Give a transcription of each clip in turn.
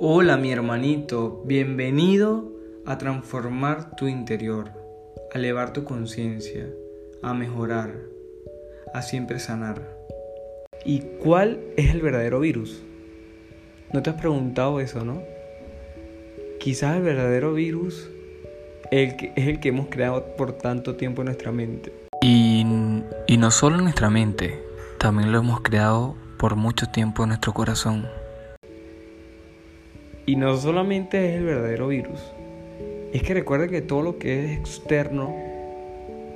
Hola mi hermanito, bienvenido a transformar tu interior, a elevar tu conciencia, a mejorar, a siempre sanar. ¿Y cuál es el verdadero virus? ¿No te has preguntado eso, no? Quizás el verdadero virus es el que hemos creado por tanto tiempo en nuestra mente. Y, y no solo en nuestra mente, también lo hemos creado por mucho tiempo en nuestro corazón. Y no solamente es el verdadero virus, es que recuerda que todo lo que es externo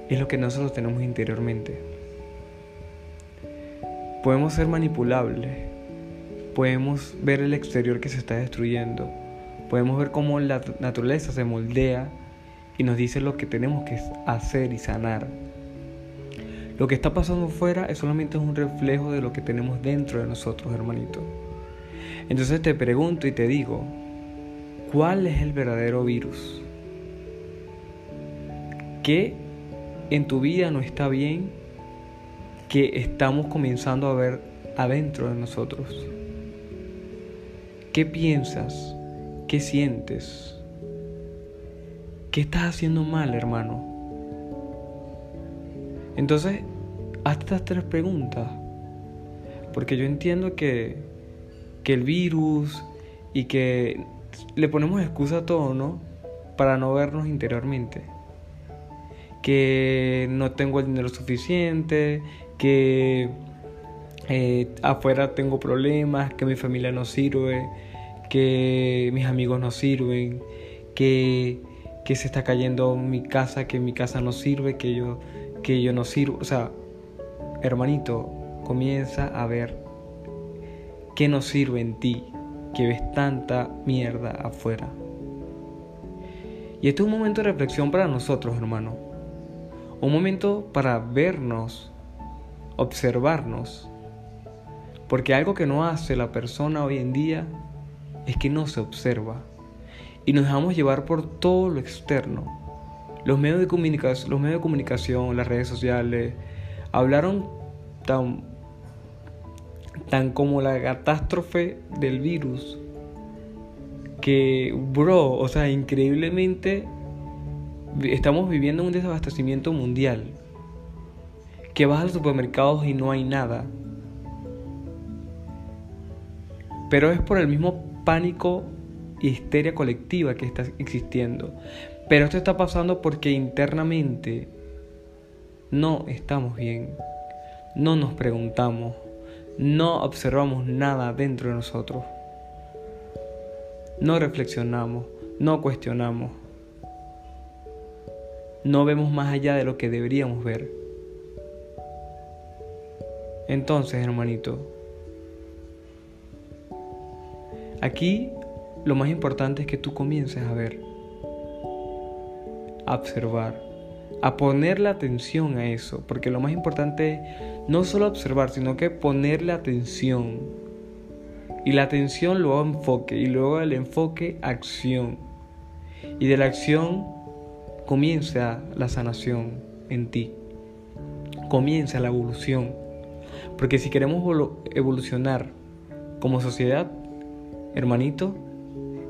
es lo que nosotros tenemos interiormente. Podemos ser manipulables, podemos ver el exterior que se está destruyendo, podemos ver cómo la naturaleza se moldea y nos dice lo que tenemos que hacer y sanar. Lo que está pasando fuera es solamente un reflejo de lo que tenemos dentro de nosotros, hermanito. Entonces te pregunto y te digo, ¿cuál es el verdadero virus? ¿Qué en tu vida no está bien que estamos comenzando a ver adentro de nosotros? ¿Qué piensas? ¿Qué sientes? ¿Qué estás haciendo mal, hermano? Entonces, haz estas tres preguntas. Porque yo entiendo que que el virus y que le ponemos excusa a todo, ¿no? Para no vernos interiormente. Que no tengo el dinero suficiente, que eh, afuera tengo problemas, que mi familia no sirve, que mis amigos no sirven, que, que se está cayendo mi casa, que mi casa no sirve, que yo, que yo no sirvo. O sea, hermanito, comienza a ver ¿Qué nos sirve en ti que ves tanta mierda afuera? Y este es un momento de reflexión para nosotros, hermano. Un momento para vernos, observarnos. Porque algo que no hace la persona hoy en día es que no se observa. Y nos dejamos llevar por todo lo externo. Los medios de comunicación, los medios de comunicación las redes sociales, hablaron tan tan como la catástrofe del virus, que, bro, o sea, increíblemente estamos viviendo un desabastecimiento mundial, que vas a los supermercados y no hay nada. Pero es por el mismo pánico y histeria colectiva que está existiendo. Pero esto está pasando porque internamente no estamos bien. No nos preguntamos no observamos nada dentro de nosotros. No reflexionamos, no cuestionamos. No vemos más allá de lo que deberíamos ver. Entonces, hermanito, aquí lo más importante es que tú comiences a ver, a observar a ponerle atención a eso, porque lo más importante es no solo observar, sino que ponerle atención. Y la atención luego enfoque, y luego el enfoque acción. Y de la acción comienza la sanación en ti. Comienza la evolución. Porque si queremos evolucionar como sociedad, hermanito,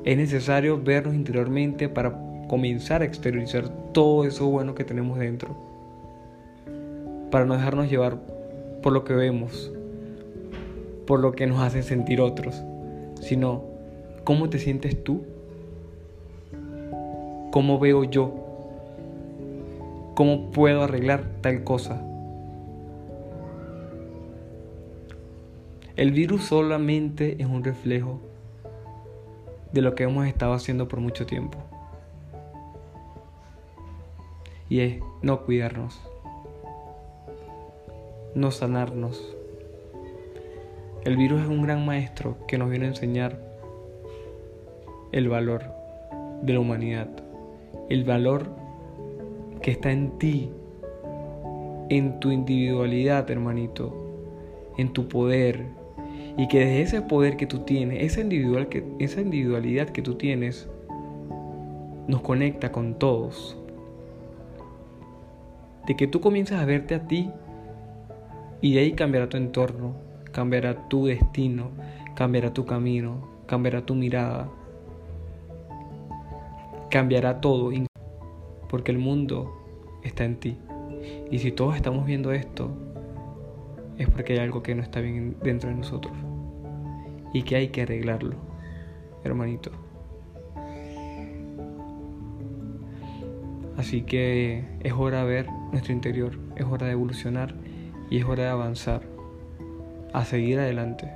es necesario vernos interiormente para comenzar a exteriorizar todo eso bueno que tenemos dentro. Para no dejarnos llevar por lo que vemos, por lo que nos hacen sentir otros, sino cómo te sientes tú, cómo veo yo, cómo puedo arreglar tal cosa. El virus solamente es un reflejo de lo que hemos estado haciendo por mucho tiempo y es no cuidarnos, no sanarnos. El virus es un gran maestro que nos viene a enseñar el valor de la humanidad, el valor que está en ti, en tu individualidad, hermanito, en tu poder, y que desde ese poder que tú tienes, esa, individual que, esa individualidad que tú tienes, nos conecta con todos, de que tú comiences a verte a ti y de ahí cambiará tu entorno, cambiará tu destino, cambiará tu camino, cambiará tu mirada, cambiará todo, porque el mundo está en ti. Y si todos estamos viendo esto, es porque hay algo que no está bien dentro de nosotros y que hay que arreglarlo, hermanito. Así que es hora de ver nuestro interior, es hora de evolucionar y es hora de avanzar, a seguir adelante.